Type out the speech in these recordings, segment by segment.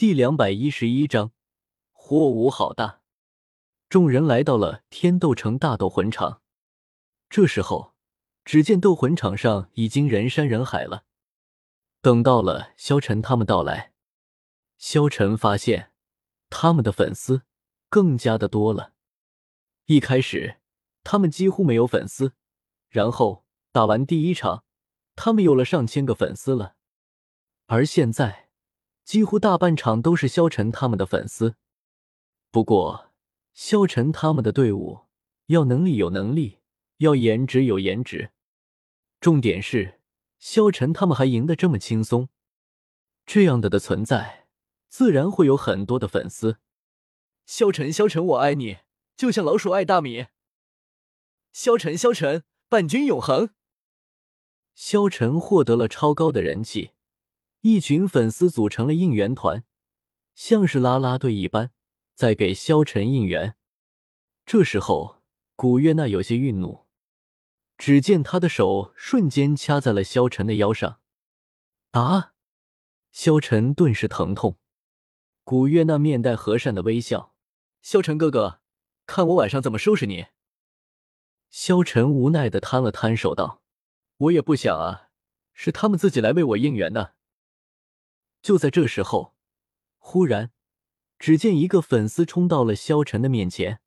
第两百一十一章，火舞好大。众人来到了天斗城大斗魂场，这时候，只见斗魂场上已经人山人海了。等到了萧晨他们到来，萧晨发现他们的粉丝更加的多了。一开始，他们几乎没有粉丝，然后打完第一场，他们有了上千个粉丝了，而现在。几乎大半场都是萧晨他们的粉丝，不过萧晨他们的队伍要能力有能力，要颜值有颜值，重点是萧晨他们还赢得这么轻松，这样的的存在，自然会有很多的粉丝。萧晨，萧晨，我爱你，就像老鼠爱大米。萧晨，萧晨，伴君永恒。萧晨获得了超高的人气。一群粉丝组成了应援团，像是啦啦队一般，在给萧晨应援。这时候，古月娜有些愠怒，只见他的手瞬间掐在了萧晨的腰上。啊！萧晨顿时疼痛。古月娜面带和善的微笑：“萧晨哥哥，看我晚上怎么收拾你。”萧晨无奈的摊了摊手道：“我也不想啊，是他们自己来为我应援的。”就在这时候，忽然，只见一个粉丝冲到了萧晨的面前。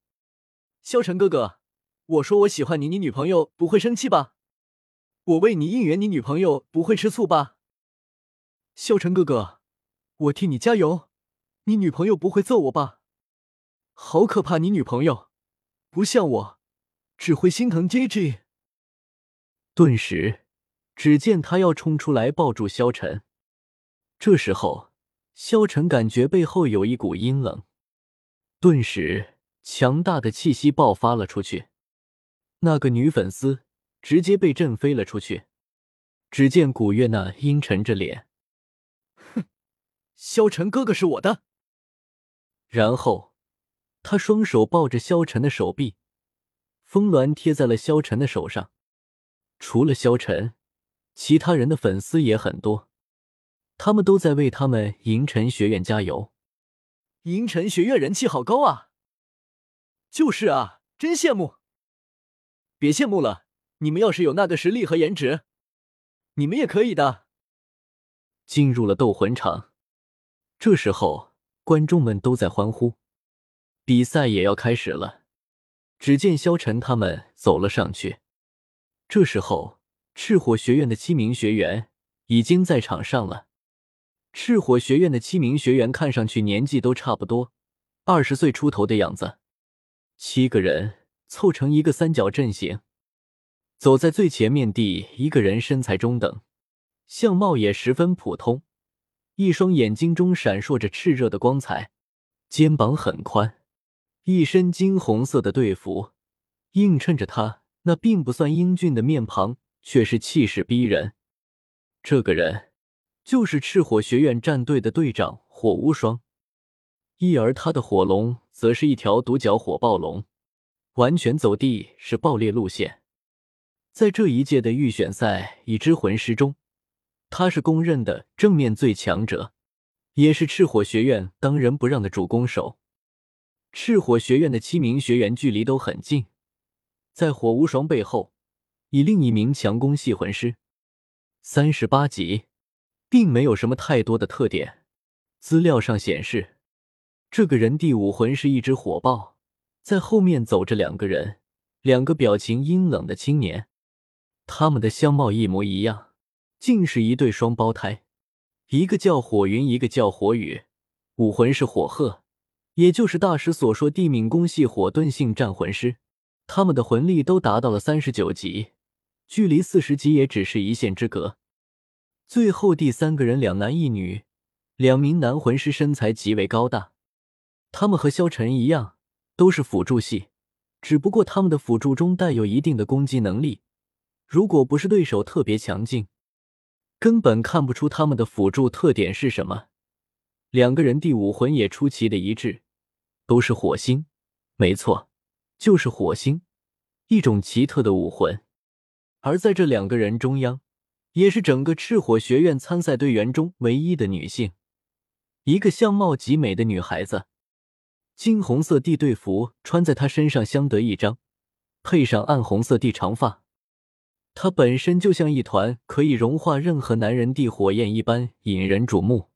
萧晨哥哥，我说我喜欢你，你女朋友不会生气吧？我为你应援，你女朋友不会吃醋吧？萧晨哥哥，我替你加油，你女朋友不会揍我吧？好可怕，你女朋友不像我，只会心疼 J J。顿时，只见他要冲出来抱住萧晨。这时候，萧晨感觉背后有一股阴冷，顿时强大的气息爆发了出去。那个女粉丝直接被震飞了出去。只见古月娜阴沉着脸：“哼，萧晨哥哥是我的。”然后，他双手抱着萧晨的手臂，风鸾贴在了萧晨的手上。除了萧晨，其他人的粉丝也很多。他们都在为他们银尘学院加油。银尘学院人气好高啊！就是啊，真羡慕。别羡慕了，你们要是有那个实力和颜值，你们也可以的。进入了斗魂场，这时候观众们都在欢呼，比赛也要开始了。只见萧晨他们走了上去。这时候，赤火学院的七名学员已经在场上了。赤火学院的七名学员看上去年纪都差不多，二十岁出头的样子。七个人凑成一个三角阵型，走在最前面。第一个人身材中等，相貌也十分普通，一双眼睛中闪烁着炽热的光彩，肩膀很宽，一身金红色的队服映衬着他那并不算英俊的面庞，却是气势逼人。这个人。就是赤火学院战队的队长火无双，一而他的火龙则是一条独角火暴龙，完全走地是爆裂路线。在这一届的预选赛已知魂师中，他是公认的正面最强者，也是赤火学院当仁不让的主攻手。赤火学院的七名学员距离都很近，在火无双背后，以另一名强攻系魂师，三十八级。并没有什么太多的特点。资料上显示，这个人第五魂是一只火豹，在后面走着两个人，两个表情阴冷的青年，他们的相貌一模一样，竟是一对双胞胎，一个叫火云，一个叫火雨。武魂是火鹤，也就是大师所说地敏攻系火遁性战魂师，他们的魂力都达到了三十九级，距离四十级也只是一线之隔。最后第三个人，两男一女，两名男魂师身材极为高大。他们和萧晨一样，都是辅助系，只不过他们的辅助中带有一定的攻击能力。如果不是对手特别强劲，根本看不出他们的辅助特点是什么。两个人第五魂也出奇的一致，都是火星。没错，就是火星，一种奇特的武魂。而在这两个人中央。也是整个赤火学院参赛队员中唯一的女性，一个相貌极美的女孩子，金红色地队服穿在她身上相得益彰，配上暗红色地长发，她本身就像一团可以融化任何男人地火焰一般引人瞩目。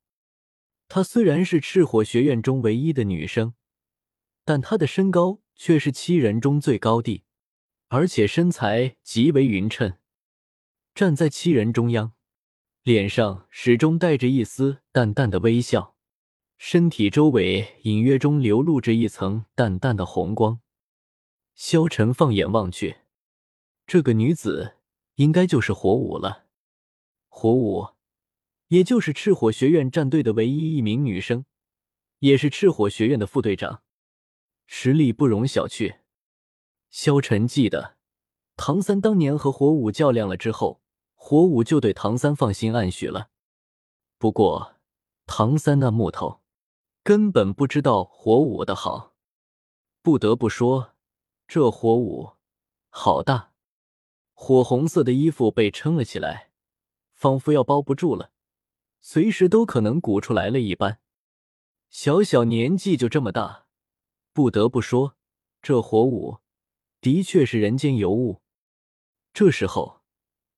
她虽然是赤火学院中唯一的女生，但她的身高却是七人中最高的，而且身材极为匀称。站在七人中央，脸上始终带着一丝淡淡的微笑，身体周围隐约中流露着一层淡淡的红光。萧晨放眼望去，这个女子应该就是火舞了。火舞，也就是赤火学院战队的唯一一名女生，也是赤火学院的副队长，实力不容小觑。萧晨记得，唐三当年和火舞较量了之后。火舞就对唐三放心暗许了，不过唐三那木头根本不知道火舞的好。不得不说，这火舞好大，火红色的衣服被撑了起来，仿佛要包不住了，随时都可能鼓出来了一般。小小年纪就这么大，不得不说，这火舞的确是人间尤物。这时候。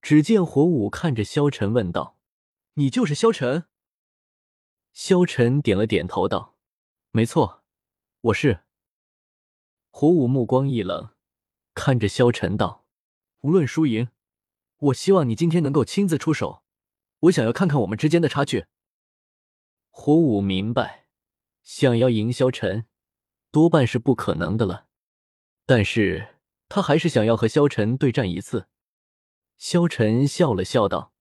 只见火舞看着萧晨问道：“你就是萧晨？”萧晨点了点头道：“没错，我是。”火舞目光一冷，看着萧晨道：“无论输赢，我希望你今天能够亲自出手。我想要看看我们之间的差距。”火舞明白，想要赢萧晨，多半是不可能的了，但是他还是想要和萧晨对战一次。萧晨笑了笑道：“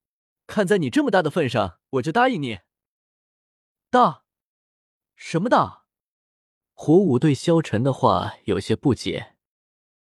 看在你这么大的份上，我就答应你。”大？什么大？火舞对萧晨的话有些不解。